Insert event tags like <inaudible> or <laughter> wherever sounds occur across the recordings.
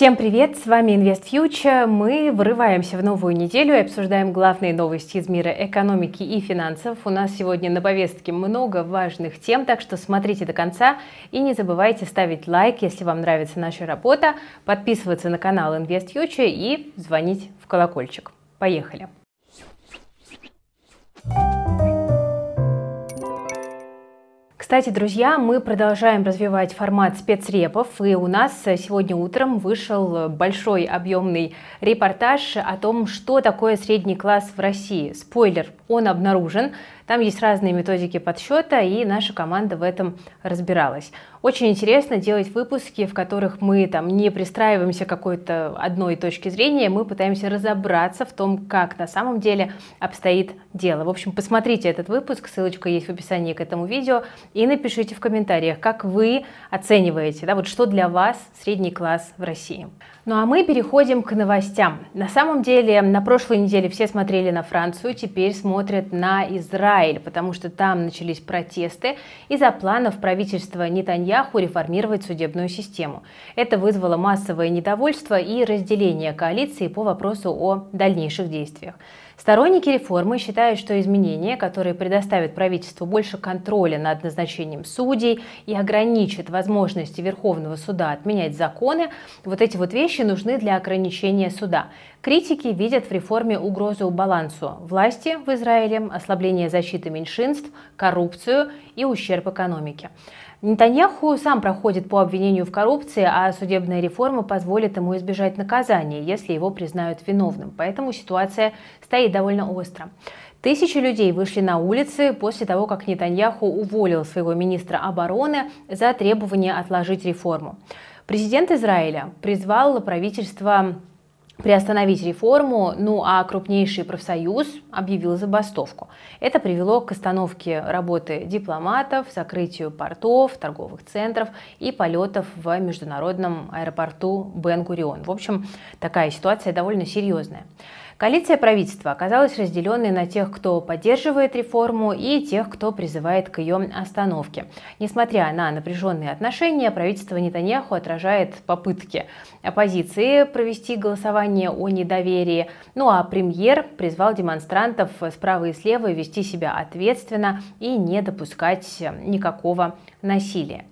Всем привет, с вами Invest Future. Мы врываемся в новую неделю и обсуждаем главные новости из мира экономики и финансов. У нас сегодня на повестке много важных тем, так что смотрите до конца и не забывайте ставить лайк, если вам нравится наша работа, подписываться на канал Invest Future и звонить в колокольчик. Поехали! Кстати, друзья, мы продолжаем развивать формат спецрепов, и у нас сегодня утром вышел большой объемный репортаж о том, что такое средний класс в России. Спойлер, он обнаружен. Там есть разные методики подсчета, и наша команда в этом разбиралась. Очень интересно делать выпуски, в которых мы там не пристраиваемся к какой-то одной точке зрения, мы пытаемся разобраться в том, как на самом деле обстоит дело. В общем, посмотрите этот выпуск, ссылочка есть в описании к этому видео, и напишите в комментариях, как вы оцениваете, да, вот что для вас средний класс в России. Ну а мы переходим к новостям. На самом деле, на прошлой неделе все смотрели на Францию, теперь смотрят на Израиль, потому что там начались протесты из-за планов правительства Нетаньяху реформировать судебную систему. Это вызвало массовое недовольство и разделение коалиции по вопросу о дальнейших действиях. Сторонники реформы считают, что изменения, которые предоставят правительству больше контроля над назначением судей и ограничат возможности Верховного суда отменять законы, вот эти вот вещи нужны для ограничения суда. Критики видят в реформе угрозу балансу власти в Израиле, ослабление защиты меньшинств, коррупцию и ущерб экономике. Нетаньяху сам проходит по обвинению в коррупции, а судебная реформа позволит ему избежать наказания, если его признают виновным. Поэтому ситуация стоит довольно остро. Тысячи людей вышли на улицы после того, как Нетаньяху уволил своего министра обороны за требование отложить реформу. Президент Израиля призвал правительство приостановить реформу, ну а крупнейший профсоюз объявил забастовку. Это привело к остановке работы дипломатов, закрытию портов, торговых центров и полетов в международном аэропорту Бен-Гурион. В общем, такая ситуация довольно серьезная. Коалиция правительства оказалась разделенной на тех, кто поддерживает реформу, и тех, кто призывает к ее остановке. Несмотря на напряженные отношения, правительство Нетаньяху отражает попытки оппозиции провести голосование о недоверии. Ну а премьер призвал демонстрантов справа и слева вести себя ответственно и не допускать никакого насилия.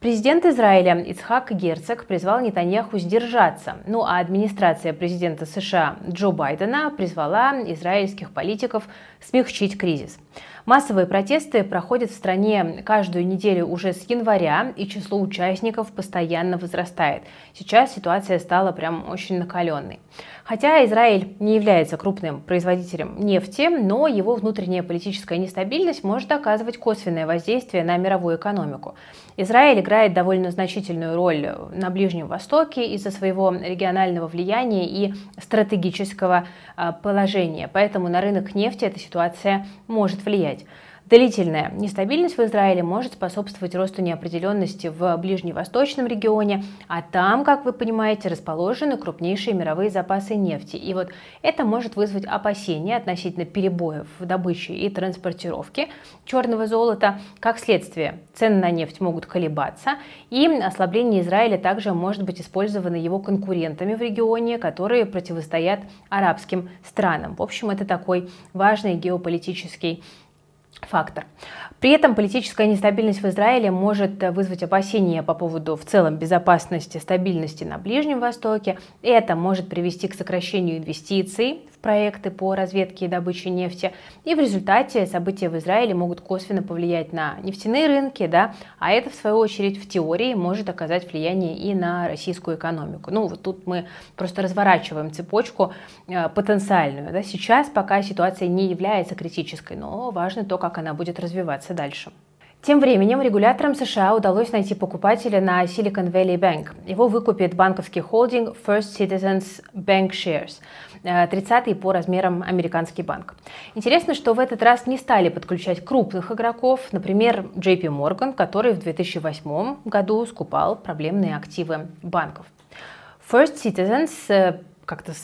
Президент Израиля Ицхак Герцог призвал Нетаньяху сдержаться, ну а администрация президента США Джо Байдена призвала израильских политиков смягчить кризис. Массовые протесты проходят в стране каждую неделю уже с января, и число участников постоянно возрастает. Сейчас ситуация стала прям очень накаленной. Хотя Израиль не является крупным производителем нефти, но его внутренняя политическая нестабильность может оказывать косвенное воздействие на мировую экономику. Израиль играет довольно значительную роль на Ближнем Востоке из-за своего регионального влияния и стратегического а, положения, поэтому на рынок нефти эта ситуация может влиять. Длительная нестабильность в Израиле может способствовать росту неопределенности в ближневосточном регионе, а там, как вы понимаете, расположены крупнейшие мировые запасы нефти. И вот это может вызвать опасения относительно перебоев в добыче и транспортировке черного золота. Как следствие, цены на нефть могут колебаться, и ослабление Израиля также может быть использовано его конкурентами в регионе, которые противостоят арабским странам. В общем, это такой важный геополитический фактор. При этом политическая нестабильность в Израиле может вызвать опасения по поводу в целом безопасности, стабильности на Ближнем Востоке. Это может привести к сокращению инвестиций проекты по разведке и добыче нефти. И в результате события в Израиле могут косвенно повлиять на нефтяные рынки, да, а это в свою очередь в теории может оказать влияние и на российскую экономику. Ну вот тут мы просто разворачиваем цепочку э, потенциальную. Да. Сейчас пока ситуация не является критической, но важно то, как она будет развиваться дальше. Тем временем регуляторам США удалось найти покупателя на Silicon Valley Bank. Его выкупит банковский холдинг First Citizens Bank Shares, 30-й по размерам американский банк. Интересно, что в этот раз не стали подключать крупных игроков, например, JP Morgan, который в 2008 году скупал проблемные активы банков. First Citizens э, как-то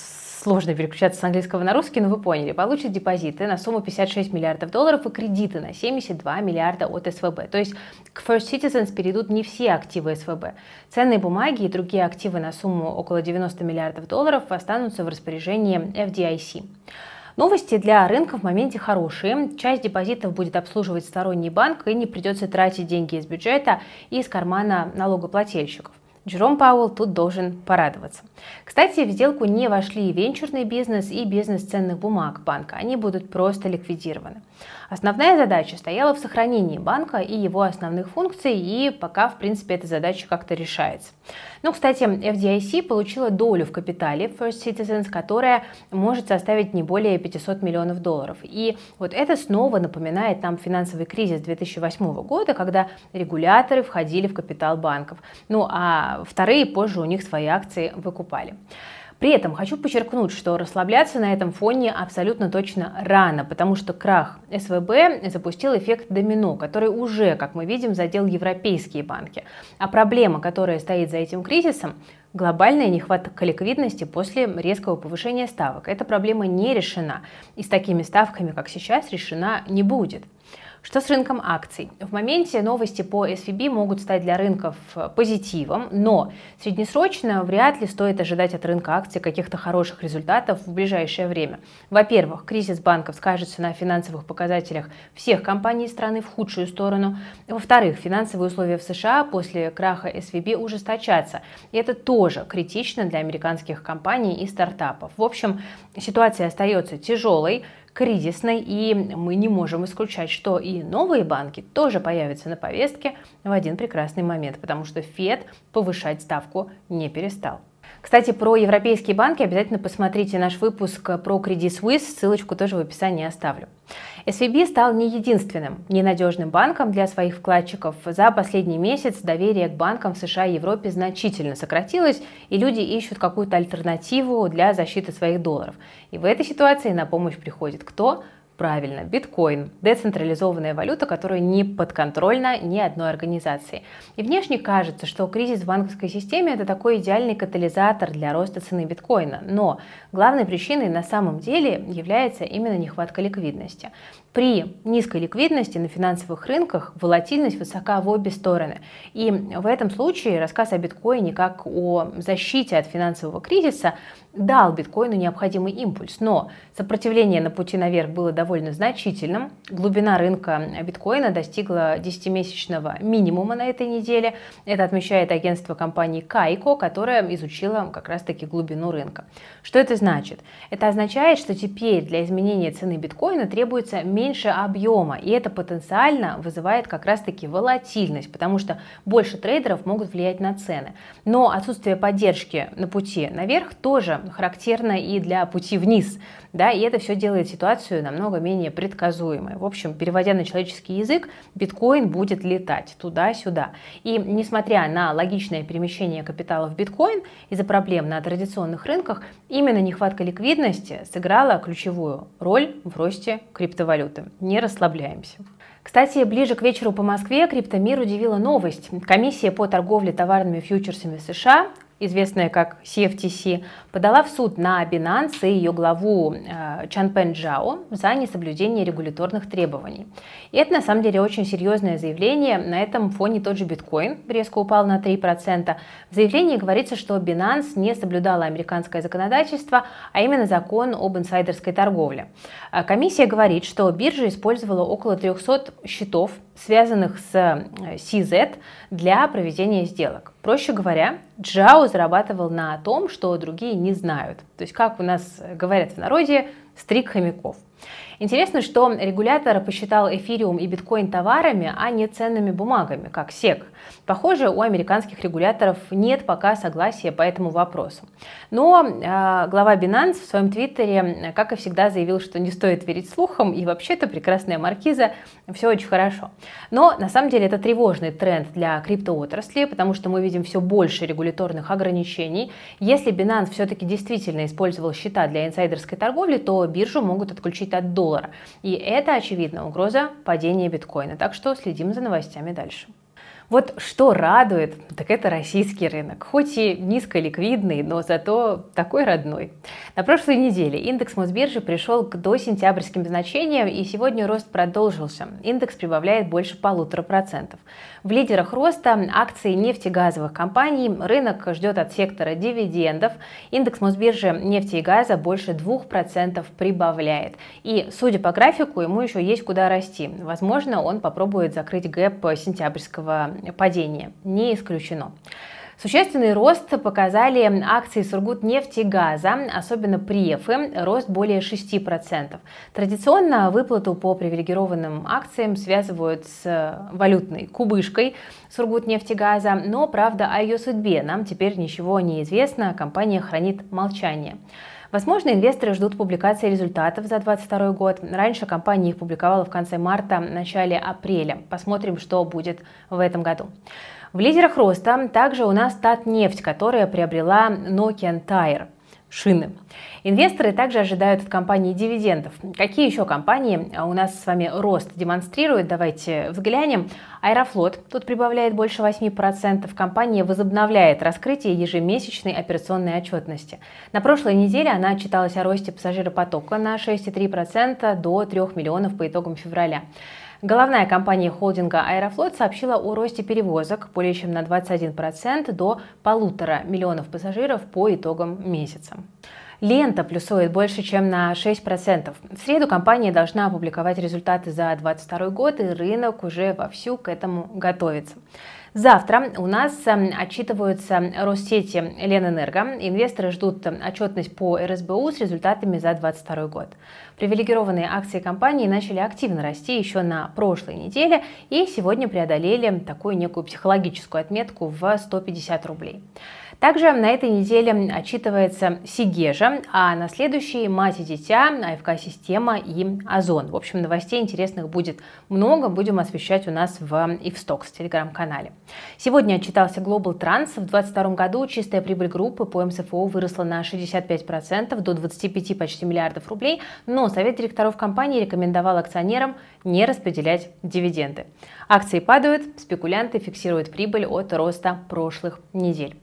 сложно переключаться с английского на русский, но вы поняли, получат депозиты на сумму 56 миллиардов долларов и кредиты на 72 миллиарда от СВБ. То есть к First Citizens перейдут не все активы СВБ. Ценные бумаги и другие активы на сумму около 90 миллиардов долларов останутся в распоряжении FDIC. Новости для рынка в моменте хорошие. Часть депозитов будет обслуживать сторонний банк и не придется тратить деньги из бюджета и из кармана налогоплательщиков. Джером Пауэлл тут должен порадоваться. Кстати, в сделку не вошли и венчурный бизнес, и бизнес ценных бумаг банка. Они будут просто ликвидированы. Основная задача стояла в сохранении банка и его основных функций, и пока, в принципе, эта задача как-то решается. Ну, кстати, FDIC получила долю в капитале First Citizens, которая может составить не более 500 миллионов долларов. И вот это снова напоминает нам финансовый кризис 2008 года, когда регуляторы входили в капитал банков. Ну, а вторые позже у них свои акции выкупали. При этом хочу подчеркнуть, что расслабляться на этом фоне абсолютно точно рано, потому что крах СВБ запустил эффект домино, который уже, как мы видим, задел европейские банки. А проблема, которая стоит за этим кризисом, глобальная нехватка ликвидности после резкого повышения ставок. Эта проблема не решена и с такими ставками, как сейчас, решена не будет. Что с рынком акций? В моменте новости по SVB могут стать для рынков э, позитивом, но среднесрочно вряд ли стоит ожидать от рынка акций каких-то хороших результатов в ближайшее время. Во-первых, кризис банков скажется на финансовых показателях всех компаний страны в худшую сторону. Во-вторых, финансовые условия в США после краха SVB ужесточатся. И это тоже критично для американских компаний и стартапов. В общем, ситуация остается тяжелой кризисной, и мы не можем исключать, что и новые банки тоже появятся на повестке в один прекрасный момент, потому что Фед повышать ставку не перестал. Кстати, про европейские банки обязательно посмотрите наш выпуск про Credit Suisse, ссылочку тоже в описании оставлю. SVB стал не единственным ненадежным банком для своих вкладчиков. За последний месяц доверие к банкам в США и Европе значительно сократилось, и люди ищут какую-то альтернативу для защиты своих долларов. И в этой ситуации на помощь приходит кто? Правильно, биткоин – децентрализованная валюта, которая не подконтрольна ни одной организации. И внешне кажется, что кризис в банковской системе – это такой идеальный катализатор для роста цены биткоина. Но главной причиной на самом деле является именно нехватка ликвидности. При низкой ликвидности на финансовых рынках волатильность высока в обе стороны. И в этом случае рассказ о биткоине как о защите от финансового кризиса дал биткоину необходимый импульс. Но сопротивление на пути наверх было довольно значительным. Глубина рынка биткоина достигла 10-месячного минимума на этой неделе. Это отмечает агентство компании Кайко, которое изучило как раз-таки глубину рынка. Что это значит? Это означает, что теперь для изменения цены биткоина требуется меньше меньше объема, и это потенциально вызывает как раз-таки волатильность, потому что больше трейдеров могут влиять на цены. Но отсутствие поддержки на пути наверх тоже характерно и для пути вниз, да, и это все делает ситуацию намного менее предсказуемой. В общем, переводя на человеческий язык, биткоин будет летать туда-сюда. И несмотря на логичное перемещение капитала в биткоин из-за проблем на традиционных рынках, именно нехватка ликвидности сыграла ключевую роль в росте криптовалют криптовалюты. Не расслабляемся. Кстати, ближе к вечеру по Москве криптомир удивила новость. Комиссия по торговле товарными фьючерсами США известная как CFTC, подала в суд на Binance и ее главу э, Чанпен Джао за несоблюдение регуляторных требований. И это на самом деле очень серьезное заявление. На этом фоне тот же биткоин резко упал на 3%. В заявлении говорится, что Binance не соблюдала американское законодательство, а именно закон об инсайдерской торговле. Э, комиссия говорит, что биржа использовала около 300 счетов связанных с CZ э, для проведения сделок. Проще говоря, Джао зарабатывал на том, что другие не знают. То есть, как у нас говорят в народе, стрик хомяков. Интересно, что регулятор посчитал эфириум и биткоин товарами, а не ценными бумагами, как SEC. Похоже, у американских регуляторов нет пока согласия по этому вопросу. Но э, глава Binance в своем твиттере, как и всегда, заявил, что не стоит верить слухам, и вообще-то прекрасная маркиза, все очень хорошо. Но на самом деле это тревожный тренд для криптоотрасли, потому что мы видим все больше регуляторных ограничений. Если Binance все-таки действительно использовал счета для инсайдерской торговли, то биржу могут отключить от доллара доллара. И это, очевидно, угроза падения биткоина. Так что следим за новостями дальше. Вот что радует, так это российский рынок. Хоть и низколиквидный, но зато такой родной. На прошлой неделе индекс Мосбиржи пришел к досентябрьским значениям, и сегодня рост продолжился. Индекс прибавляет больше полутора процентов. В лидерах роста акции нефтегазовых компаний. Рынок ждет от сектора дивидендов. Индекс Мосбиржи нефти и газа больше 2% прибавляет. И, судя по графику, ему еще есть куда расти. Возможно, он попробует закрыть гэп сентябрьского падения. Не исключено. Существенный рост показали акции Сургутнефти и газа, особенно Префы, рост более 6%. Традиционно выплату по привилегированным акциям связывают с валютной кубышкой Сургутнефти и газа, но, правда, о ее судьбе нам теперь ничего не известно, компания хранит молчание. Возможно, инвесторы ждут публикации результатов за 2022 год. Раньше компания их публиковала в конце марта, начале апреля. Посмотрим, что будет в этом году. В лидерах роста также у нас Татнефть, которая приобрела Nokian Tire шины. Инвесторы также ожидают от компании дивидендов. Какие еще компании у нас с вами рост демонстрируют? Давайте взглянем. Аэрофлот тут прибавляет больше 8%. Компания возобновляет раскрытие ежемесячной операционной отчетности. На прошлой неделе она отчиталась о росте пассажиропотока на 6,3% до 3 миллионов по итогам февраля. Головная компания холдинга «Аэрофлот» сообщила о росте перевозок более чем на 21% до полутора миллионов пассажиров по итогам месяца. Лента плюсует больше, чем на 6%. В среду компания должна опубликовать результаты за 2022 год, и рынок уже вовсю к этому готовится. Завтра у нас эм, отчитываются Россети Ленэнерго. Инвесторы ждут отчетность по РСБУ с результатами за 2022 год. Привилегированные акции компании начали активно расти еще на прошлой неделе и сегодня преодолели такую некую психологическую отметку в 150 рублей. Также на этой неделе отчитывается Сигежа, а на следующей мать и дитя, АФК-система и Озон. В общем, новостей интересных будет много, будем освещать у нас в Ивстокс телеграм-канале. Сегодня отчитался Global Trans. В 2022 году чистая прибыль группы по МСФО выросла на 65% до 25 почти миллиардов рублей, но Совет директоров компании рекомендовал акционерам не распределять дивиденды. Акции падают, спекулянты фиксируют прибыль от роста прошлых недель.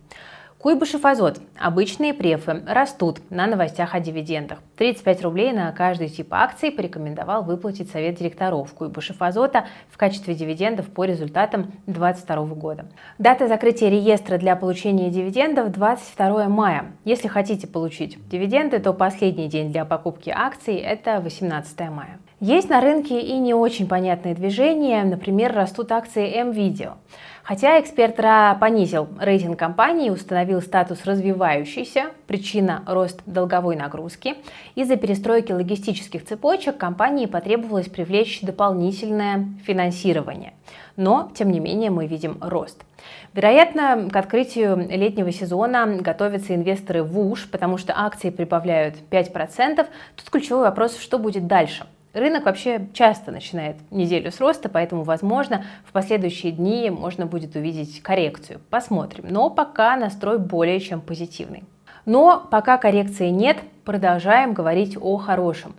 Куйбышев Азот. Обычные префы растут на новостях о дивидендах. 35 рублей на каждый тип акций порекомендовал выплатить Совет директоров Куйбышев Азота в качестве дивидендов по результатам 2022 года. Дата закрытия реестра для получения дивидендов 22 мая. Если хотите получить дивиденды, то последний день для покупки акций – это 18 мая. Есть на рынке и не очень понятные движения, например, растут акции M-Video. Хотя эксперт РА понизил рейтинг компании установил статус развивающейся, причина – рост долговой нагрузки. Из-за перестройки логистических цепочек компании потребовалось привлечь дополнительное финансирование. Но, тем не менее, мы видим рост. Вероятно, к открытию летнего сезона готовятся инвесторы в УШ, потому что акции прибавляют 5%. Тут ключевой вопрос, что будет дальше. Рынок вообще часто начинает неделю с роста, поэтому, возможно, в последующие дни можно будет увидеть коррекцию. Посмотрим. Но пока настрой более чем позитивный. Но пока коррекции нет, продолжаем говорить о хорошем.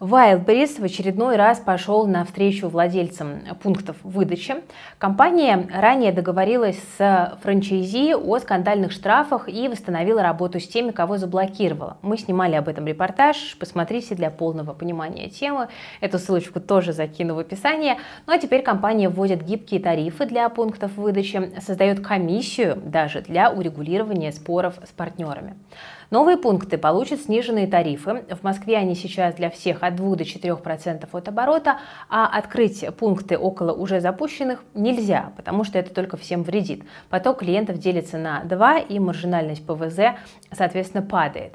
Wildberries в очередной раз пошел навстречу владельцам пунктов выдачи. Компания ранее договорилась с франчайзи о скандальных штрафах и восстановила работу с теми, кого заблокировала. Мы снимали об этом репортаж, посмотрите для полного понимания темы. Эту ссылочку тоже закину в описание. Ну а теперь компания вводит гибкие тарифы для пунктов выдачи, создает комиссию даже для урегулирования споров с партнерами. Новые пункты получат сниженные тарифы. В Москве они сейчас для всех от 2 до 4% от оборота, а открыть пункты около уже запущенных нельзя, потому что это только всем вредит. Поток клиентов делится на 2 и маржинальность ПВЗ, соответственно, падает.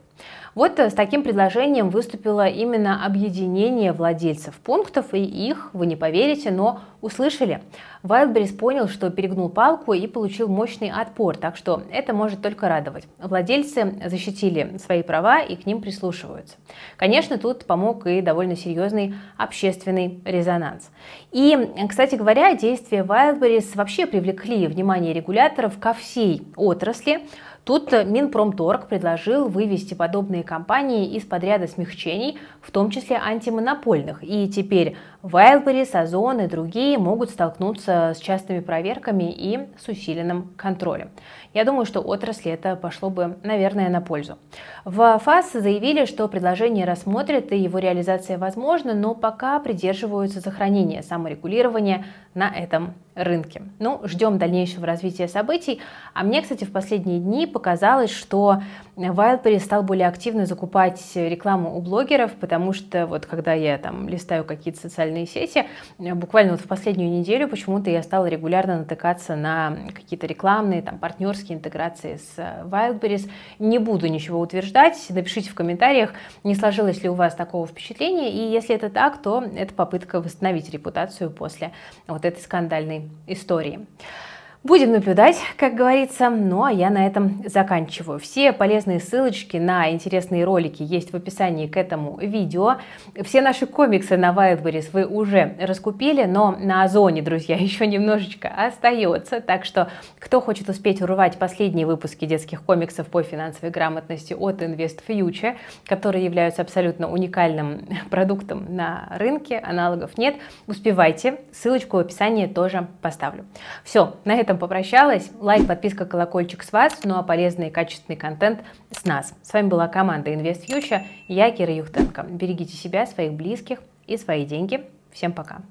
Вот э, с таким предложением выступило именно объединение владельцев пунктов, и их, вы не поверите, но услышали. Wildberries понял, что перегнул палку и получил мощный отпор, так что это может только радовать. Владельцы защитили свои права и к ним прислушиваются. Конечно, тут помог и довольно серьезный общественный резонанс. И, кстати говоря, действия Wildberries вообще привлекли внимание регуляторов ко всей отрасли, Тут Минпромторг предложил вывести подобные компании из-под ряда смягчений, в том числе антимонопольных. И теперь Wildberries, Озон и другие могут столкнуться с частыми проверками и с усиленным контролем. Я думаю, что отрасли это пошло бы, наверное, на пользу. В ФАС заявили, что предложение рассмотрят и его реализация возможна, но пока придерживаются сохранения саморегулирования на этом рынке. Ну, ждем дальнейшего развития событий. А мне, кстати, в последние дни показалось, что Wildberries стал более активно закупать рекламу у блогеров, потому что вот когда я там листаю какие-то социальные сети, буквально вот в последнюю неделю почему-то я стала регулярно натыкаться на какие-то рекламные, там, партнерские интеграции с Wildberries. Не буду ничего утверждать, напишите в комментариях, не сложилось ли у вас такого впечатления, и если это так, то это попытка восстановить репутацию после вот этой скандальной истории. Будем наблюдать, как говорится. Ну а я на этом заканчиваю. Все полезные ссылочки на интересные ролики есть в описании к этому видео. Все наши комиксы на Wildberries вы уже раскупили, но на Озоне, друзья, <laughs> еще немножечко остается. Так что, кто хочет успеть урвать последние выпуски детских комиксов по финансовой грамотности от Invest Future, которые являются абсолютно уникальным <laughs> продуктом на рынке, аналогов нет, успевайте. Ссылочку в описании тоже поставлю. Все, на этом этом попрощалась. Лайк, подписка, колокольчик с вас, ну а полезный и качественный контент с нас. С вами была команда Invest Future, я Кира Юхтенко. Берегите себя, своих близких и свои деньги. Всем пока.